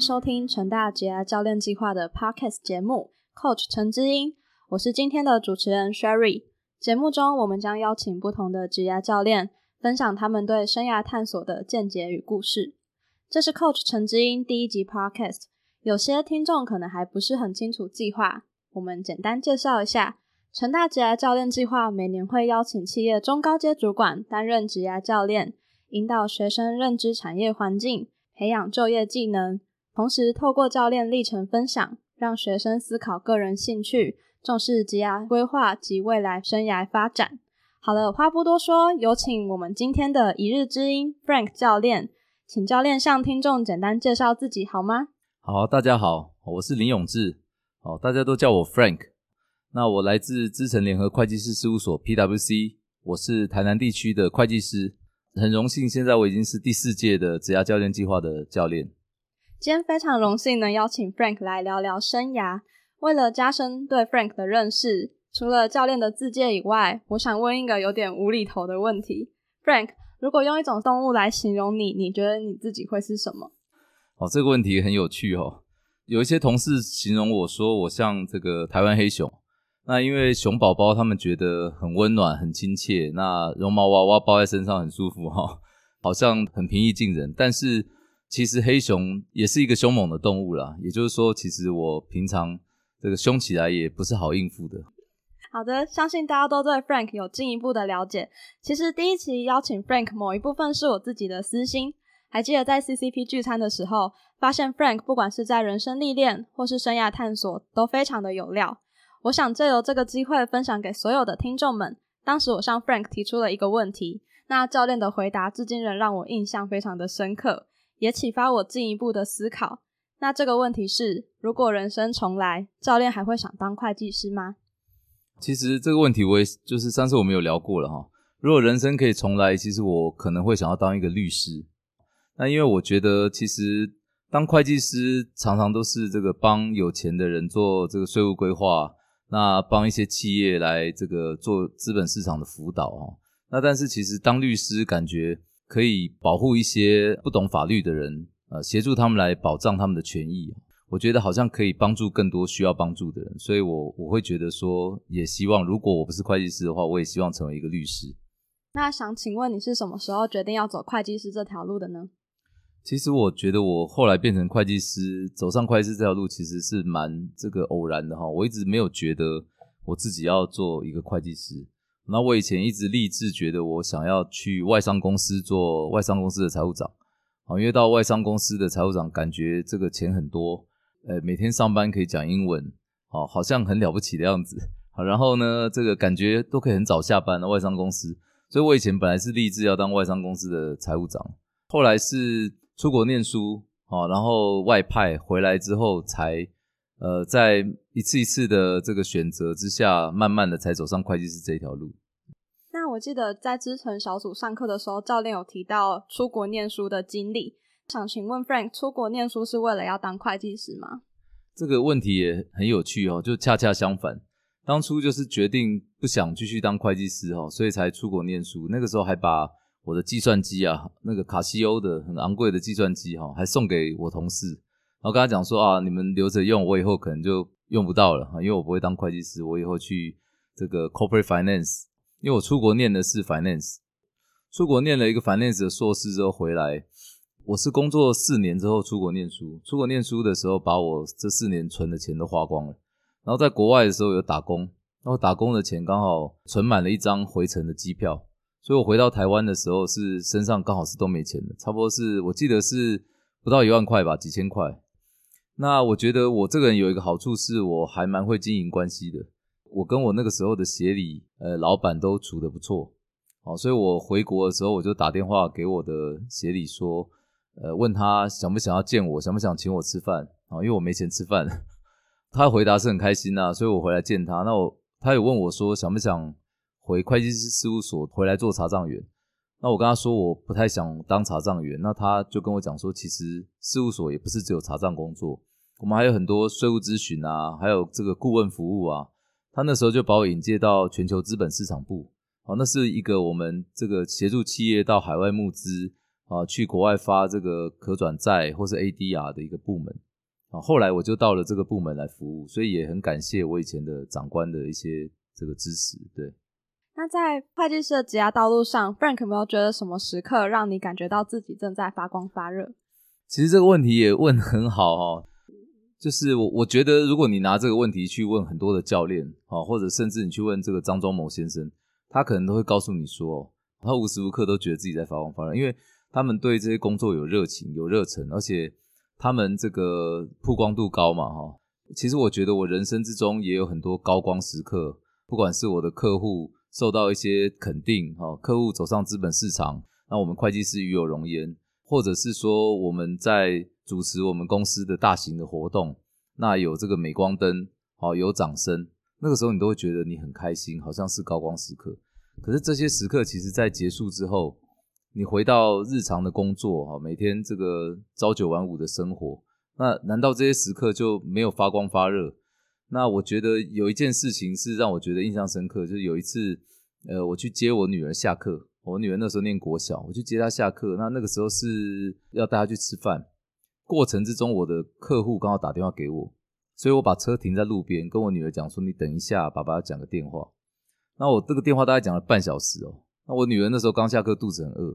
收听成大职涯教练计划的 Podcast 节目，Coach 陈之英，我是今天的主持人 Sherry。节目中，我们将邀请不同的职涯教练，分享他们对生涯探索的见解与故事。这是 Coach 陈之英第一集 Podcast，有些听众可能还不是很清楚计划，我们简单介绍一下。成大职涯教练计划每年会邀请企业中高阶主管担任职涯教练，引导学生认知产业环境。培养就业技能，同时透过教练历程分享，让学生思考个人兴趣，重视职业规划及未来生涯发展。好了，话不多说，有请我们今天的一日之音 Frank 教练，请教练向听众简单介绍自己好吗？好，大家好，我是林永志，哦，大家都叫我 Frank。那我来自资诚联合会计师事务所 PWC，我是台南地区的会计师。很荣幸，现在我已经是第四届的职涯教练计划的教练。今天非常荣幸能邀请 Frank 来聊聊生涯。为了加深对 Frank 的认识，除了教练的自介以外，我想问一个有点无厘头的问题：Frank，如果用一种动物来形容你，你觉得你自己会是什么？哦，这个问题很有趣哦。有一些同事形容我说，我像这个台湾黑熊。那因为熊宝宝他们觉得很温暖、很亲切，那绒毛娃娃抱在身上很舒服哈，好像很平易近人。但是其实黑熊也是一个凶猛的动物啦，也就是说，其实我平常这个凶起来也不是好应付的。好的，相信大家都对 Frank 有进一步的了解。其实第一期邀请 Frank 某一部分是我自己的私心，还记得在 CCP 聚餐的时候，发现 Frank 不管是在人生历练或是生涯探索，都非常的有料。我想借由这个机会分享给所有的听众们。当时我向 Frank 提出了一个问题，那教练的回答至今仍让我印象非常的深刻，也启发我进一步的思考。那这个问题是：如果人生重来，教练还会想当会计师吗？其实这个问题我也就是上次我们有聊过了哈。如果人生可以重来，其实我可能会想要当一个律师。那因为我觉得其实当会计师常常都是这个帮有钱的人做这个税务规划。那帮一些企业来这个做资本市场的辅导哦，那但是其实当律师感觉可以保护一些不懂法律的人，呃，协助他们来保障他们的权益，我觉得好像可以帮助更多需要帮助的人，所以我我会觉得说，也希望如果我不是会计师的话，我也希望成为一个律师。那想请问你是什么时候决定要走会计师这条路的呢？其实我觉得我后来变成会计师，走上会计师这条路其实是蛮这个偶然的哈。我一直没有觉得我自己要做一个会计师。那我以前一直立志觉得我想要去外商公司做外商公司的财务长，啊，因为到外商公司的财务长感觉这个钱很多，呃，每天上班可以讲英文，哦，好像很了不起的样子。好，然后呢，这个感觉都可以很早下班的外商公司，所以我以前本来是立志要当外商公司的财务长，后来是。出国念书，哦，然后外派回来之后，才呃，在一次一次的这个选择之下，慢慢的才走上会计师这条路。我记得在支撑小组上课的时候，教练有提到出国念书的经历，想请问 Frank，出国念书是为了要当会计师吗？这个问题也很有趣哦，就恰恰相反，当初就是决定不想继续当会计师哦，所以才出国念书。那个时候还把。我的计算机啊，那个卡西欧的很昂贵的计算机哈，还送给我同事，然后跟他讲说啊，你们留着用，我以后可能就用不到了，因为我不会当会计师，我以后去这个 corporate finance，因为我出国念的是 finance，出国念了一个 finance 的硕士之后回来，我是工作四年之后出国念书，出国念书的时候把我这四年存的钱都花光了，然后在国外的时候有打工，然后打工的钱刚好存满了一张回程的机票。所以我回到台湾的时候，是身上刚好是都没钱的，差不多是我记得是不到一万块吧，几千块。那我觉得我这个人有一个好处，是我还蛮会经营关系的。我跟我那个时候的协理，呃，老板都处得不错，好，所以我回国的时候，我就打电话给我的协理说，呃，问他想不想要见我，想不想请我吃饭啊？因为我没钱吃饭。他回答是很开心呐，所以我回来见他。那我他有问我说想不想？回会计师事务所回来做查账员，那我跟他说我不太想当查账员，那他就跟我讲说，其实事务所也不是只有查账工作，我们还有很多税务咨询啊，还有这个顾问服务啊。他那时候就把我引介到全球资本市场部，啊，那是一个我们这个协助企业到海外募资，啊，去国外发这个可转债或是 ADR 的一个部门啊。后来我就到了这个部门来服务，所以也很感谢我以前的长官的一些这个支持。对。那在会计师的职业道路上，Frank 有没有觉得什么时刻让你感觉到自己正在发光发热？其实这个问题也问很好哦。就是我我觉得，如果你拿这个问题去问很多的教练啊，或者甚至你去问这个张忠谋先生，他可能都会告诉你说，他无时无刻都觉得自己在发光发热，因为他们对这些工作有热情、有热忱，而且他们这个曝光度高嘛，哈。其实我觉得我人生之中也有很多高光时刻，不管是我的客户受到一些肯定，哈，客户走上资本市场，那我们会计师与有荣焉，或者是说我们在。主持我们公司的大型的活动，那有这个镁光灯，好有掌声，那个时候你都会觉得你很开心，好像是高光时刻。可是这些时刻，其实在结束之后，你回到日常的工作，哈，每天这个朝九晚五的生活，那难道这些时刻就没有发光发热？那我觉得有一件事情是让我觉得印象深刻，就是有一次，呃，我去接我女儿下课，我女儿那时候念国小，我去接她下课，那那个时候是要带她去吃饭。过程之中，我的客户刚好打电话给我，所以我把车停在路边，跟我女儿讲说：“你等一下，爸爸要讲个电话。”那我这个电话大概讲了半小时哦。那我女儿那时候刚下课，肚子很饿。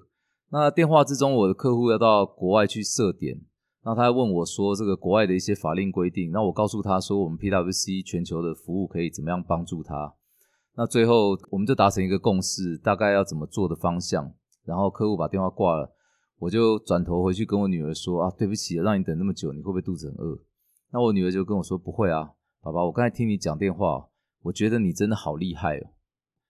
那电话之中，我的客户要到国外去设点，那他问我说：“这个国外的一些法令规定。”那我告诉他说：“我们 PWC 全球的服务可以怎么样帮助他？”那最后我们就达成一个共识，大概要怎么做的方向。然后客户把电话挂了。我就转头回去跟我女儿说啊，对不起，让你等那么久，你会不会肚子很饿？那我女儿就跟我说不会啊，爸爸，我刚才听你讲电话，我觉得你真的好厉害哦。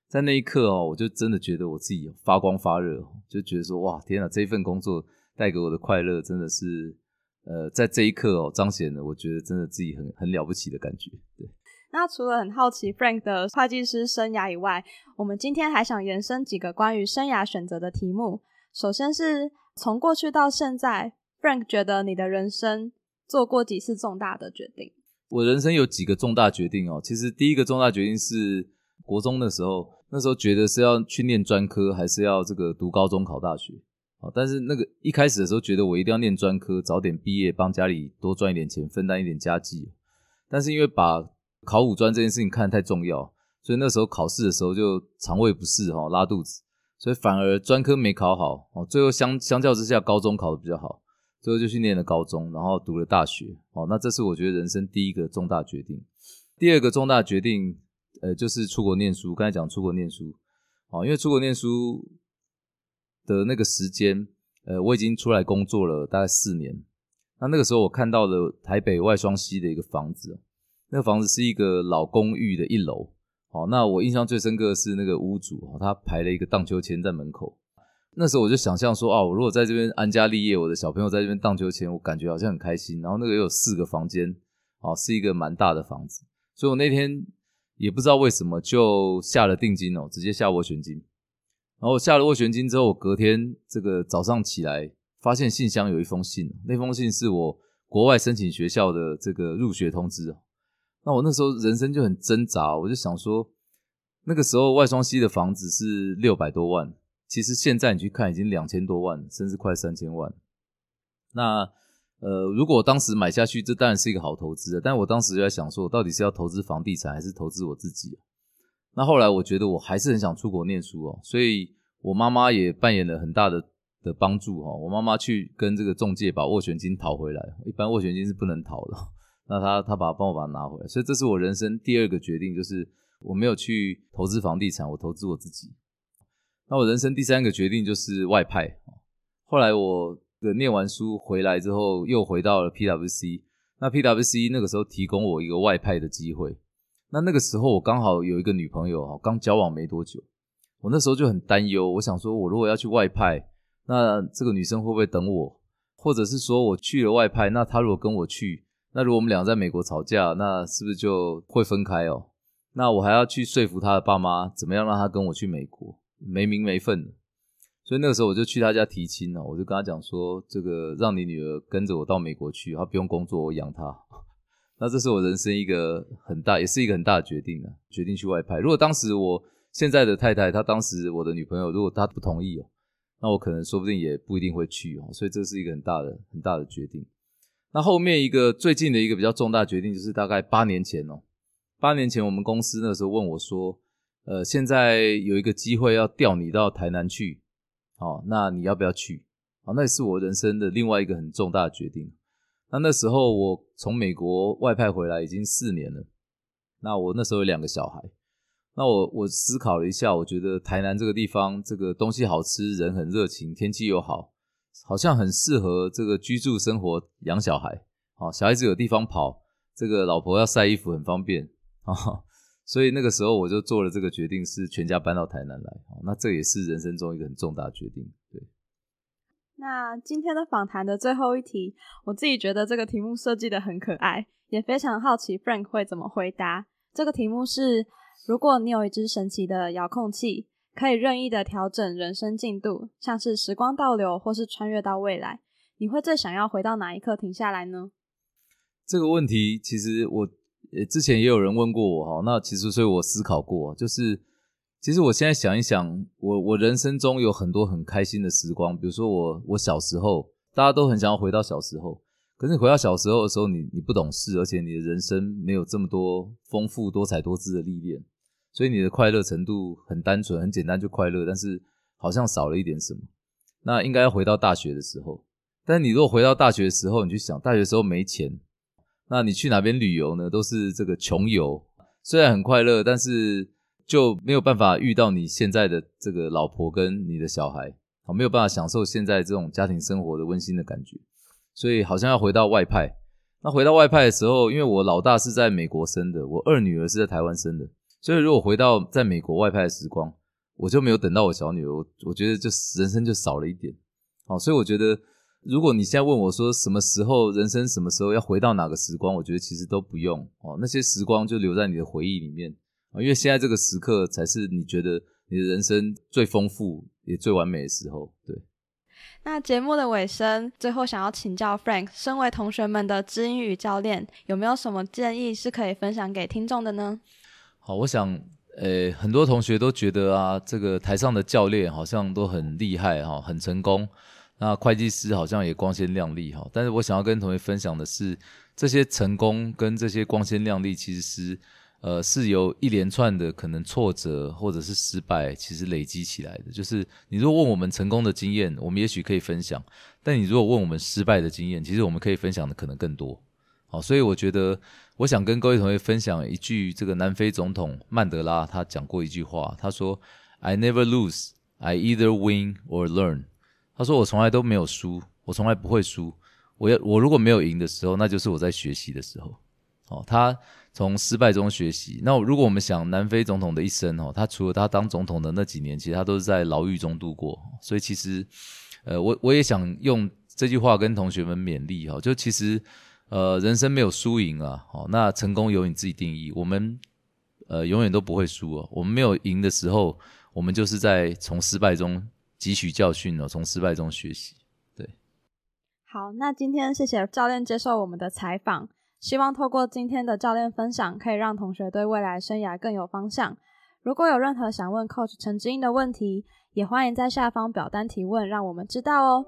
在那一刻哦，我就真的觉得我自己发光发热，就觉得说哇，天哪，这份工作带给我的快乐真的是，呃，在这一刻哦，彰显了我觉得真的自己很很了不起的感觉。对。那除了很好奇 Frank 的会计师生涯以外，我们今天还想延伸几个关于生涯选择的题目。首先是。从过去到现在，Frank 觉得你的人生做过几次重大的决定？我人生有几个重大决定哦。其实第一个重大决定是国中的时候，那时候觉得是要去念专科，还是要这个读高中考大学。哦，但是那个一开始的时候觉得我一定要念专科，早点毕业，帮家里多赚一点钱，分担一点家计。但是因为把考五专这件事情看得太重要，所以那时候考试的时候就肠胃不适，哈，拉肚子。所以反而专科没考好哦，最后相相较之下，高中考的比较好，最后就去念了高中，然后读了大学哦。那这是我觉得人生第一个重大决定。第二个重大决定，呃，就是出国念书。刚才讲出国念书哦，因为出国念书的那个时间，呃，我已经出来工作了大概四年。那那个时候我看到了台北外双溪的一个房子，那个房子是一个老公寓的一楼。哦，那我印象最深刻的是那个屋主，他排了一个荡秋千在门口。那时候我就想象说，哦，我如果在这边安家立业，我的小朋友在这边荡秋千，我感觉好像很开心。然后那个有四个房间，哦，是一个蛮大的房子。所以我那天也不知道为什么就下了定金哦，直接下斡旋金。然后下了斡旋金之后，我隔天这个早上起来，发现信箱有一封信，那封信是我国外申请学校的这个入学通知。那我那时候人生就很挣扎，我就想说，那个时候外双溪的房子是六百多万，其实现在你去看已经两千多万，甚至快三千万。那呃，如果当时买下去，这当然是一个好投资但我当时就在想说，我到底是要投资房地产，还是投资我自己？那后来我觉得我还是很想出国念书哦，所以我妈妈也扮演了很大的的帮助哈。我妈妈去跟这个中介把斡旋金讨回来，一般斡旋金是不能讨的。那他他把帮我把它拿回来，所以这是我人生第二个决定，就是我没有去投资房地产，我投资我自己。那我人生第三个决定就是外派。后来我的念完书回来之后，又回到了 PWC。那 PWC 那个时候提供我一个外派的机会。那那个时候我刚好有一个女朋友，刚交往没多久。我那时候就很担忧，我想说，我如果要去外派，那这个女生会不会等我？或者是说我去了外派，那她如果跟我去？那如果我们俩在美国吵架，那是不是就会分开哦？那我还要去说服他的爸妈，怎么样让他跟我去美国？没名没分的。所以那个时候我就去他家提亲了，我就跟他讲说，这个让你女儿跟着我到美国去，她不用工作，我养她。那这是我人生一个很大，也是一个很大的决定啊，决定去外派。如果当时我现在的太太，她当时我的女朋友，如果她不同意哦，那我可能说不定也不一定会去哦。所以这是一个很大的很大的决定。那后面一个最近的一个比较重大决定，就是大概八年前哦，八年前我们公司那时候问我说，呃，现在有一个机会要调你到台南去，哦，那你要不要去？哦，那也是我人生的另外一个很重大的决定。那那时候我从美国外派回来已经四年了，那我那时候有两个小孩，那我我思考了一下，我觉得台南这个地方，这个东西好吃，人很热情，天气又好。好像很适合这个居住生活、养小孩，好，小孩子有地方跑，这个老婆要晒衣服很方便啊，所以那个时候我就做了这个决定，是全家搬到台南来。那这也是人生中一个很重大决定。对。那今天的访谈的最后一题，我自己觉得这个题目设计的很可爱，也非常好奇 Frank 会怎么回答。这个题目是：如果你有一只神奇的遥控器。可以任意的调整人生进度，像是时光倒流或是穿越到未来，你会最想要回到哪一刻停下来呢？这个问题其实我呃之前也有人问过我哈，那其实所以我思考过，就是其实我现在想一想，我我人生中有很多很开心的时光，比如说我我小时候，大家都很想要回到小时候，可是你回到小时候的时候，你你不懂事，而且你的人生没有这么多丰富多彩多姿的历练。所以你的快乐程度很单纯、很简单就快乐，但是好像少了一点什么。那应该要回到大学的时候。但你如果回到大学的时候，你去想，大学时候没钱，那你去哪边旅游呢？都是这个穷游。虽然很快乐，但是就没有办法遇到你现在的这个老婆跟你的小孩，好没有办法享受现在这种家庭生活的温馨的感觉。所以好像要回到外派。那回到外派的时候，因为我老大是在美国生的，我二女儿是在台湾生的。所以，如果回到在美国外派的时光，我就没有等到我小女儿，我觉得就人生就少了一点。好，所以我觉得，如果你现在问我说什么时候人生什么时候要回到哪个时光，我觉得其实都不用哦，那些时光就留在你的回忆里面啊，因为现在这个时刻才是你觉得你的人生最丰富也最完美的时候。对。那节目的尾声，最后想要请教 Frank，身为同学们的知音语教练，有没有什么建议是可以分享给听众的呢？好，我想，呃，很多同学都觉得啊，这个台上的教练好像都很厉害哈，很成功。那会计师好像也光鲜亮丽哈。但是我想要跟同学分享的是，这些成功跟这些光鲜亮丽，其实是呃是由一连串的可能挫折或者是失败，其实累积起来的。就是你如果问我们成功的经验，我们也许可以分享；但你如果问我们失败的经验，其实我们可以分享的可能更多。所以我觉得。我想跟各位同学分享一句，这个南非总统曼德拉他讲过一句话，他说：“I never lose, I either win or learn。”他说：“我从来都没有输，我从来不会输。我要我如果没有赢的时候，那就是我在学习的时候。”哦，他从失败中学习。那如果我们想南非总统的一生哦，他除了他当总统的那几年，其实他都是在牢狱中度过。所以其实，呃，我我也想用这句话跟同学们勉励哈，就其实。呃，人生没有输赢啊，哦，那成功由你自己定义。我们呃永远都不会输哦。我们没有赢的时候，我们就是在从失败中汲取教训哦，从失败中学习。对，好，那今天谢谢教练接受我们的采访，希望透过今天的教练分享，可以让同学对未来生涯更有方向。如果有任何想问 Coach 陈志英的问题，也欢迎在下方表单提问，让我们知道哦。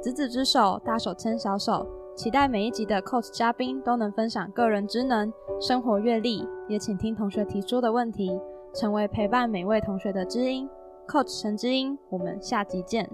执子之手，大手牵小手。期待每一集的 Coach 嘉宾都能分享个人职能、生活阅历，也请听同学提出的问题，成为陪伴每位同学的知音。Coach 陈知音，我们下集见。